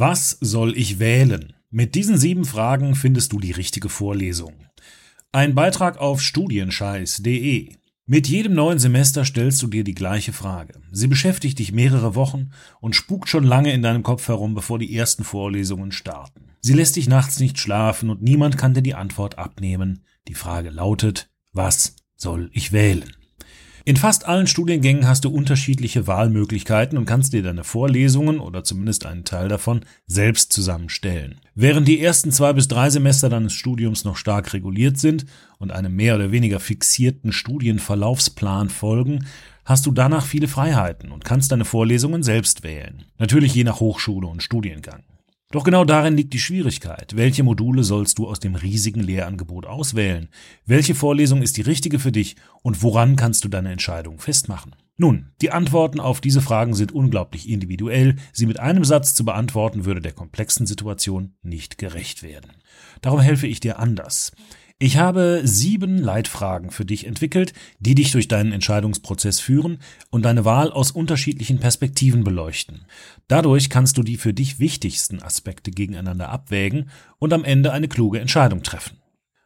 Was soll ich wählen? Mit diesen sieben Fragen findest du die richtige Vorlesung. Ein Beitrag auf studienscheiß.de. Mit jedem neuen Semester stellst du dir die gleiche Frage. Sie beschäftigt dich mehrere Wochen und spukt schon lange in deinem Kopf herum, bevor die ersten Vorlesungen starten. Sie lässt dich nachts nicht schlafen und niemand kann dir die Antwort abnehmen. Die Frage lautet, was soll ich wählen? In fast allen Studiengängen hast du unterschiedliche Wahlmöglichkeiten und kannst dir deine Vorlesungen oder zumindest einen Teil davon selbst zusammenstellen. Während die ersten zwei bis drei Semester deines Studiums noch stark reguliert sind und einem mehr oder weniger fixierten Studienverlaufsplan folgen, hast du danach viele Freiheiten und kannst deine Vorlesungen selbst wählen. Natürlich je nach Hochschule und Studiengang. Doch genau darin liegt die Schwierigkeit. Welche Module sollst du aus dem riesigen Lehrangebot auswählen? Welche Vorlesung ist die richtige für dich und woran kannst du deine Entscheidung festmachen? Nun, die Antworten auf diese Fragen sind unglaublich individuell. Sie mit einem Satz zu beantworten würde der komplexen Situation nicht gerecht werden. Darum helfe ich dir anders. Ich habe sieben Leitfragen für dich entwickelt, die dich durch deinen Entscheidungsprozess führen und deine Wahl aus unterschiedlichen Perspektiven beleuchten. Dadurch kannst du die für dich wichtigsten Aspekte gegeneinander abwägen und am Ende eine kluge Entscheidung treffen.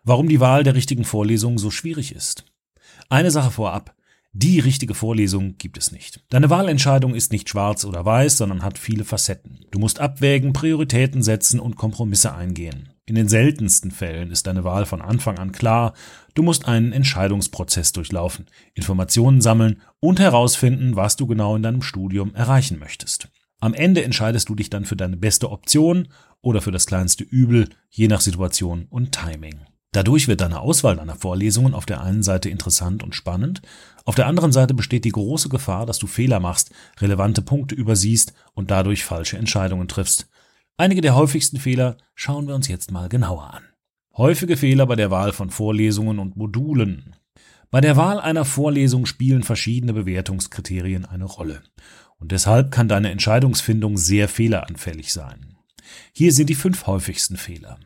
Warum die Wahl der richtigen Vorlesung so schwierig ist. Eine Sache vorab. Die richtige Vorlesung gibt es nicht. Deine Wahlentscheidung ist nicht schwarz oder weiß, sondern hat viele Facetten. Du musst abwägen, Prioritäten setzen und Kompromisse eingehen. In den seltensten Fällen ist deine Wahl von Anfang an klar. Du musst einen Entscheidungsprozess durchlaufen, Informationen sammeln und herausfinden, was du genau in deinem Studium erreichen möchtest. Am Ende entscheidest du dich dann für deine beste Option oder für das kleinste Übel, je nach Situation und Timing. Dadurch wird deine Auswahl deiner Vorlesungen auf der einen Seite interessant und spannend, auf der anderen Seite besteht die große Gefahr, dass du Fehler machst, relevante Punkte übersiehst und dadurch falsche Entscheidungen triffst. Einige der häufigsten Fehler schauen wir uns jetzt mal genauer an. Häufige Fehler bei der Wahl von Vorlesungen und Modulen. Bei der Wahl einer Vorlesung spielen verschiedene Bewertungskriterien eine Rolle. Und deshalb kann deine Entscheidungsfindung sehr fehleranfällig sein. Hier sind die fünf häufigsten Fehler.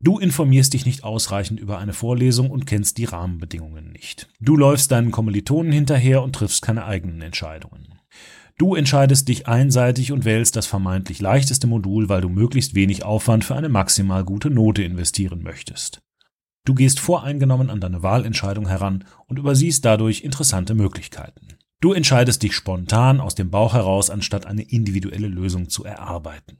Du informierst dich nicht ausreichend über eine Vorlesung und kennst die Rahmenbedingungen nicht. Du läufst deinen Kommilitonen hinterher und triffst keine eigenen Entscheidungen. Du entscheidest dich einseitig und wählst das vermeintlich leichteste Modul, weil du möglichst wenig Aufwand für eine maximal gute Note investieren möchtest. Du gehst voreingenommen an deine Wahlentscheidung heran und übersiehst dadurch interessante Möglichkeiten. Du entscheidest dich spontan aus dem Bauch heraus, anstatt eine individuelle Lösung zu erarbeiten.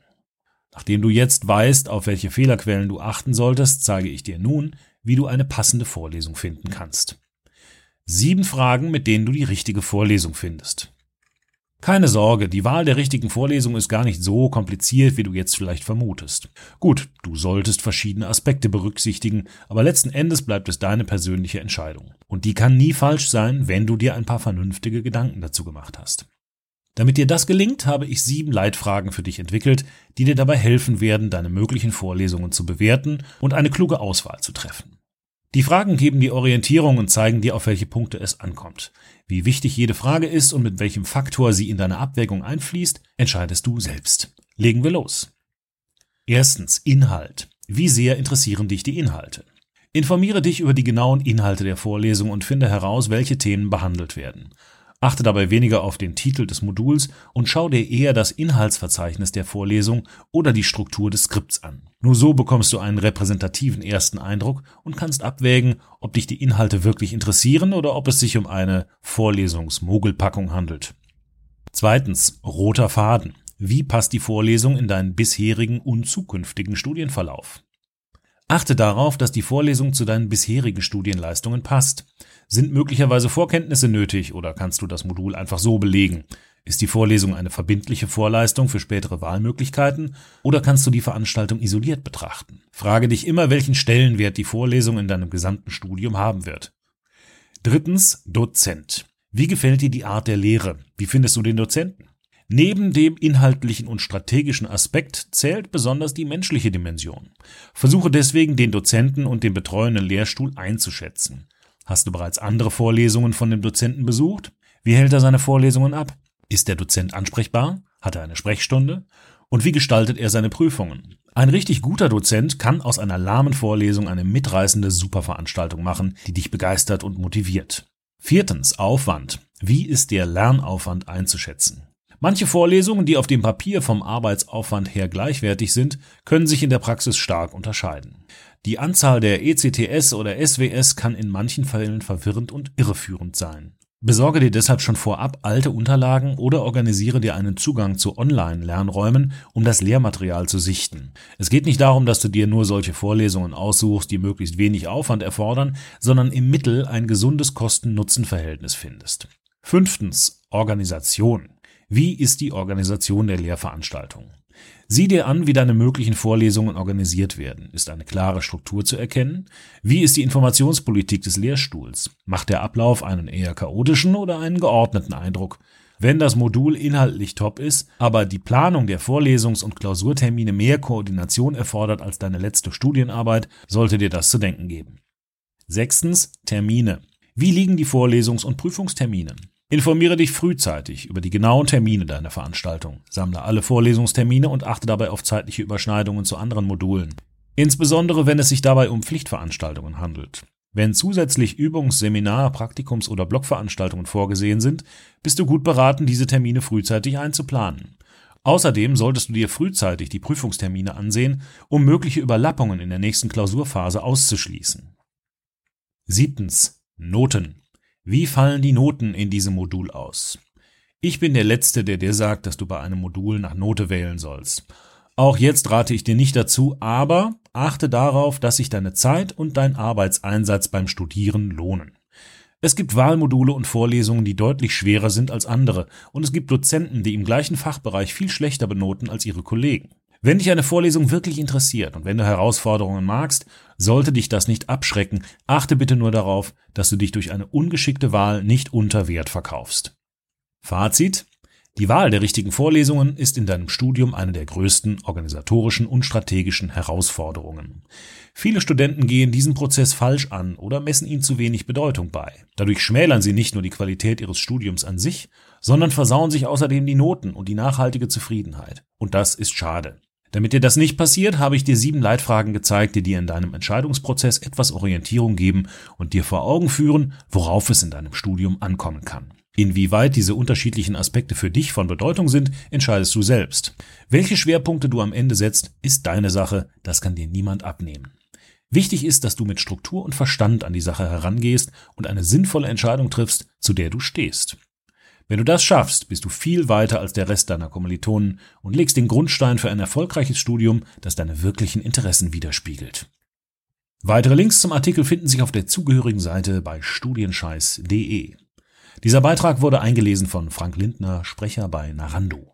Nachdem du jetzt weißt, auf welche Fehlerquellen du achten solltest, zeige ich dir nun, wie du eine passende Vorlesung finden kannst. Sieben Fragen, mit denen du die richtige Vorlesung findest. Keine Sorge, die Wahl der richtigen Vorlesung ist gar nicht so kompliziert, wie du jetzt vielleicht vermutest. Gut, du solltest verschiedene Aspekte berücksichtigen, aber letzten Endes bleibt es deine persönliche Entscheidung. Und die kann nie falsch sein, wenn du dir ein paar vernünftige Gedanken dazu gemacht hast. Damit dir das gelingt, habe ich sieben Leitfragen für dich entwickelt, die dir dabei helfen werden, deine möglichen Vorlesungen zu bewerten und eine kluge Auswahl zu treffen. Die Fragen geben dir Orientierung und zeigen dir, auf welche Punkte es ankommt. Wie wichtig jede Frage ist und mit welchem Faktor sie in deine Abwägung einfließt, entscheidest du selbst. Legen wir los. Erstens Inhalt. Wie sehr interessieren dich die Inhalte? Informiere dich über die genauen Inhalte der Vorlesung und finde heraus, welche Themen behandelt werden. Achte dabei weniger auf den Titel des Moduls und schau dir eher das Inhaltsverzeichnis der Vorlesung oder die Struktur des Skripts an. Nur so bekommst du einen repräsentativen ersten Eindruck und kannst abwägen, ob dich die Inhalte wirklich interessieren oder ob es sich um eine Vorlesungsmogelpackung handelt. Zweitens, roter Faden. Wie passt die Vorlesung in deinen bisherigen und zukünftigen Studienverlauf? Achte darauf, dass die Vorlesung zu deinen bisherigen Studienleistungen passt. Sind möglicherweise Vorkenntnisse nötig oder kannst du das Modul einfach so belegen? Ist die Vorlesung eine verbindliche Vorleistung für spätere Wahlmöglichkeiten oder kannst du die Veranstaltung isoliert betrachten? Frage dich immer, welchen Stellenwert die Vorlesung in deinem gesamten Studium haben wird. Drittens, Dozent. Wie gefällt dir die Art der Lehre? Wie findest du den Dozenten? Neben dem inhaltlichen und strategischen Aspekt zählt besonders die menschliche Dimension. Versuche deswegen, den Dozenten und den betreuenden Lehrstuhl einzuschätzen. Hast du bereits andere Vorlesungen von dem Dozenten besucht? Wie hält er seine Vorlesungen ab? Ist der Dozent ansprechbar? Hat er eine Sprechstunde? Und wie gestaltet er seine Prüfungen? Ein richtig guter Dozent kann aus einer lahmen Vorlesung eine mitreißende Superveranstaltung machen, die dich begeistert und motiviert. Viertens, Aufwand. Wie ist der Lernaufwand einzuschätzen? Manche Vorlesungen, die auf dem Papier vom Arbeitsaufwand her gleichwertig sind, können sich in der Praxis stark unterscheiden. Die Anzahl der ECTS oder SWS kann in manchen Fällen verwirrend und irreführend sein. Besorge dir deshalb schon vorab alte Unterlagen oder organisiere dir einen Zugang zu Online-Lernräumen, um das Lehrmaterial zu sichten. Es geht nicht darum, dass du dir nur solche Vorlesungen aussuchst, die möglichst wenig Aufwand erfordern, sondern im Mittel ein gesundes Kosten-Nutzen-Verhältnis findest. Fünftens. Organisation. Wie ist die Organisation der Lehrveranstaltung? Sieh dir an, wie deine möglichen Vorlesungen organisiert werden. Ist eine klare Struktur zu erkennen? Wie ist die Informationspolitik des Lehrstuhls? Macht der Ablauf einen eher chaotischen oder einen geordneten Eindruck? Wenn das Modul inhaltlich top ist, aber die Planung der Vorlesungs- und Klausurtermine mehr Koordination erfordert als deine letzte Studienarbeit, sollte dir das zu denken geben. Sechstens Termine. Wie liegen die Vorlesungs- und Prüfungstermine? Informiere dich frühzeitig über die genauen Termine deiner Veranstaltung, sammle alle Vorlesungstermine und achte dabei auf zeitliche Überschneidungen zu anderen Modulen. Insbesondere wenn es sich dabei um Pflichtveranstaltungen handelt. Wenn zusätzlich Übungs-, Seminar-, Praktikums- oder Blogveranstaltungen vorgesehen sind, bist du gut beraten, diese Termine frühzeitig einzuplanen. Außerdem solltest du dir frühzeitig die Prüfungstermine ansehen, um mögliche Überlappungen in der nächsten Klausurphase auszuschließen. Siebtens. Noten. Wie fallen die Noten in diesem Modul aus? Ich bin der Letzte, der dir sagt, dass du bei einem Modul nach Note wählen sollst. Auch jetzt rate ich dir nicht dazu, aber achte darauf, dass sich deine Zeit und dein Arbeitseinsatz beim Studieren lohnen. Es gibt Wahlmodule und Vorlesungen, die deutlich schwerer sind als andere, und es gibt Dozenten, die im gleichen Fachbereich viel schlechter benoten als ihre Kollegen. Wenn dich eine Vorlesung wirklich interessiert und wenn du Herausforderungen magst, sollte dich das nicht abschrecken. Achte bitte nur darauf, dass du dich durch eine ungeschickte Wahl nicht unter Wert verkaufst. Fazit. Die Wahl der richtigen Vorlesungen ist in deinem Studium eine der größten organisatorischen und strategischen Herausforderungen. Viele Studenten gehen diesen Prozess falsch an oder messen ihm zu wenig Bedeutung bei. Dadurch schmälern sie nicht nur die Qualität ihres Studiums an sich, sondern versauen sich außerdem die Noten und die nachhaltige Zufriedenheit. Und das ist schade. Damit dir das nicht passiert, habe ich dir sieben Leitfragen gezeigt, die dir in deinem Entscheidungsprozess etwas Orientierung geben und dir vor Augen führen, worauf es in deinem Studium ankommen kann. Inwieweit diese unterschiedlichen Aspekte für dich von Bedeutung sind, entscheidest du selbst. Welche Schwerpunkte du am Ende setzt, ist deine Sache, das kann dir niemand abnehmen. Wichtig ist, dass du mit Struktur und Verstand an die Sache herangehst und eine sinnvolle Entscheidung triffst, zu der du stehst. Wenn du das schaffst, bist du viel weiter als der Rest deiner Kommilitonen und legst den Grundstein für ein erfolgreiches Studium, das deine wirklichen Interessen widerspiegelt. Weitere Links zum Artikel finden sich auf der zugehörigen Seite bei studienscheiß.de. Dieser Beitrag wurde eingelesen von Frank Lindner, Sprecher bei Narando.